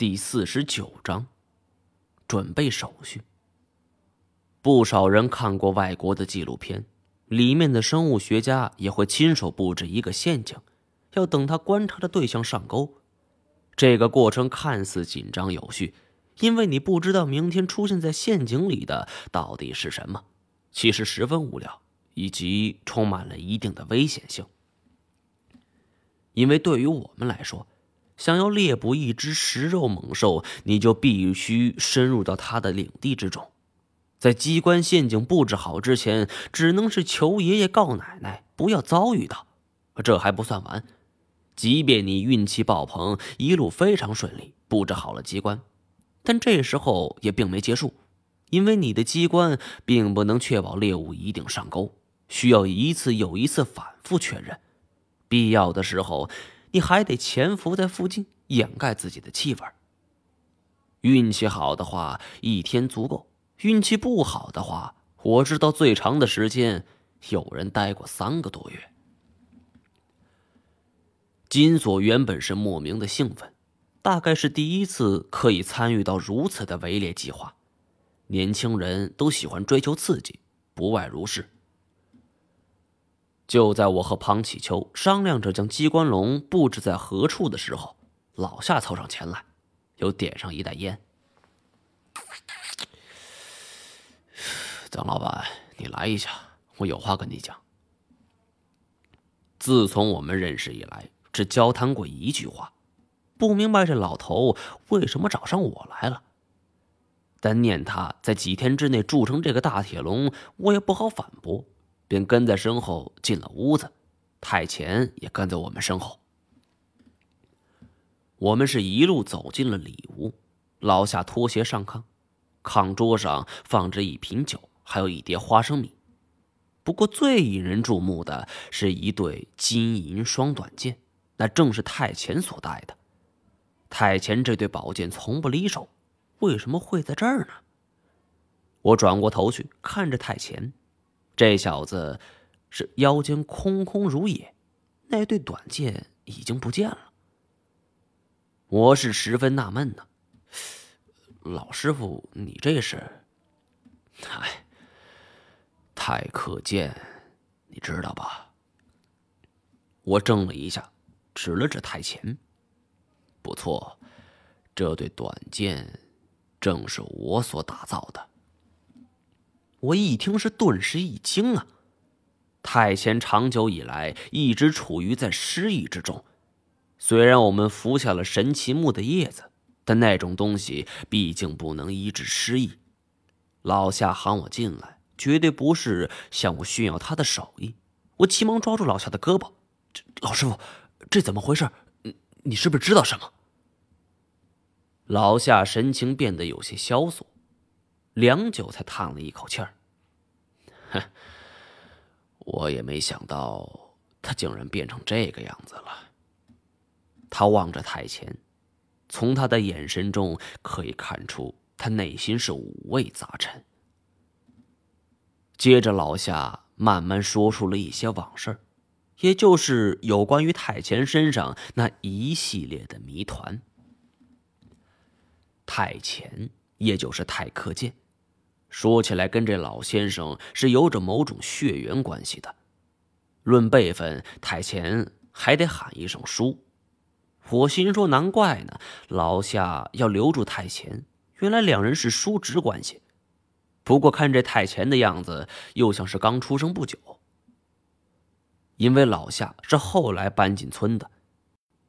第四十九章，准备手续。不少人看过外国的纪录片，里面的生物学家也会亲手布置一个陷阱，要等他观察的对象上钩。这个过程看似紧张有序，因为你不知道明天出现在陷阱里的到底是什么，其实十分无聊，以及充满了一定的危险性。因为对于我们来说，想要猎捕一只食肉猛兽，你就必须深入到它的领地之中。在机关陷阱布置好之前，只能是求爷爷告奶奶不要遭遇到。这还不算完，即便你运气爆棚，一路非常顺利，布置好了机关，但这时候也并没结束，因为你的机关并不能确保猎物一定上钩，需要一次又一次反复确认。必要的时候。你还得潜伏在附近，掩盖自己的气味。运气好的话，一天足够；运气不好的话，我知道最长的时间，有人待过三个多月。金锁原本是莫名的兴奋，大概是第一次可以参与到如此的围猎计划。年轻人都喜欢追求刺激，不外如是。就在我和庞启秋商量着将机关笼布置在何处的时候，老夏凑上前来，又点上一袋烟。张老板，你来一下，我有话跟你讲。自从我们认识以来，只交谈过一句话，不明白这老头为什么找上我来了。但念他在几天之内铸成这个大铁笼，我也不好反驳。便跟在身后进了屋子，太前也跟在我们身后。我们是一路走进了里屋，老夏脱鞋上炕，炕桌上放着一瓶酒，还有一碟花生米。不过最引人注目的是一对金银双短剑，那正是太前所带的。太前这对宝剑从不离手，为什么会在这儿呢？我转过头去看着太前。这小子是腰间空空如也，那对短剑已经不见了。我是十分纳闷呢，老师傅，你这是？哎，太可见，你知道吧？我怔了一下，指了指太前。不错，这对短剑正是我所打造的。我一听是顿时一惊啊！太前长久以来一直处于在失忆之中，虽然我们服下了神奇木的叶子，但那种东西毕竟不能医治失忆。老夏喊我进来，绝对不是向我炫耀他的手艺。我急忙抓住老夏的胳膊：“这老师傅，这怎么回事？你是不是知道什么？”老夏神情变得有些萧索。良久，才叹了一口气儿。哼，我也没想到他竟然变成这个样子了。他望着太前，从他的眼神中可以看出，他内心是五味杂陈。接着，老夏慢慢说出了一些往事，也就是有关于太前身上那一系列的谜团。太前，也就是太克剑。说起来，跟这老先生是有着某种血缘关系的。论辈分，太前还得喊一声叔。我心说，难怪呢，老夏要留住太前，原来两人是叔侄关系。不过看这太前的样子，又像是刚出生不久。因为老夏是后来搬进村的，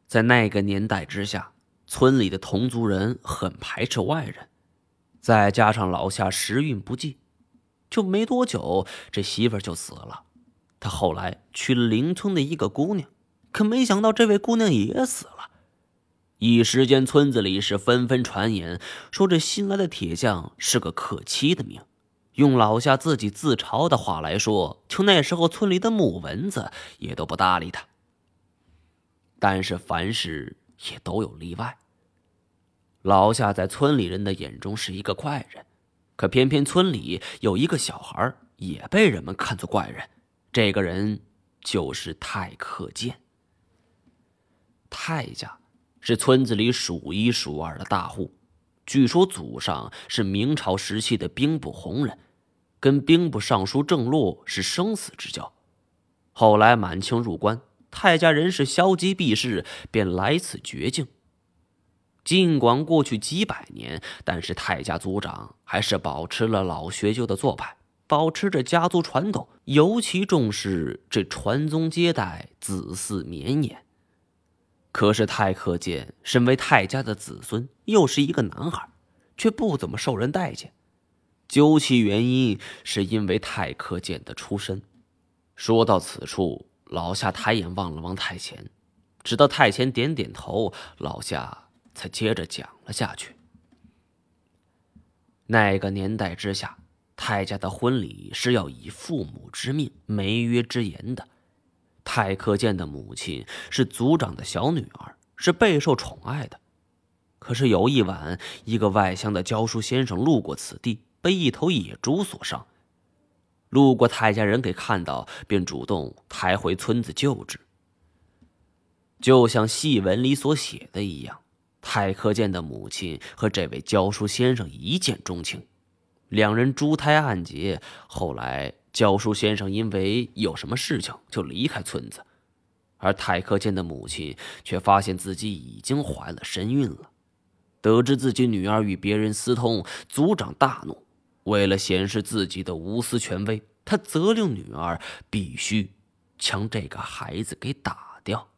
在那个年代之下，村里的同族人很排斥外人。再加上老夏时运不济，就没多久，这媳妇就死了。他后来娶了邻村的一个姑娘，可没想到这位姑娘也死了。一时间，村子里是纷纷传言说这新来的铁匠是个可欺的命。用老夏自己自嘲的话来说，就那时候村里的母蚊子也都不搭理他。但是凡事也都有例外。老夏在村里人的眼中是一个怪人，可偏偏村里有一个小孩也被人们看作怪人。这个人就是太克剑。太家是村子里数一数二的大户。据说祖上是明朝时期的兵部红人，跟兵部尚书郑洛是生死之交。后来满清入关，泰家人是消极避世，便来此绝境。尽管过去几百年，但是泰家族长还是保持了老学究的做派，保持着家族传统，尤其重视这传宗接代、子嗣绵延。可是泰克健身为泰家的子孙，又是一个男孩，却不怎么受人待见。究其原因，是因为泰克健的出身。说到此处，老夏抬眼望了望太前，直到太前点点头，老夏。才接着讲了下去。那个年代之下，泰家的婚礼是要以父母之命、媒约之言的。泰克健的母亲是族长的小女儿，是备受宠爱的。可是有一晚，一个外乡的教书先生路过此地，被一头野猪所伤。路过泰家人给看到，便主动抬回村子救治。就像戏文里所写的一样。泰克健的母亲和这位教书先生一见钟情，两人珠胎暗结。后来，教书先生因为有什么事情就离开村子，而泰克健的母亲却发现自己已经怀了身孕了。得知自己女儿与别人私通，族长大怒，为了显示自己的无私权威，他责令女儿必须将这个孩子给打掉。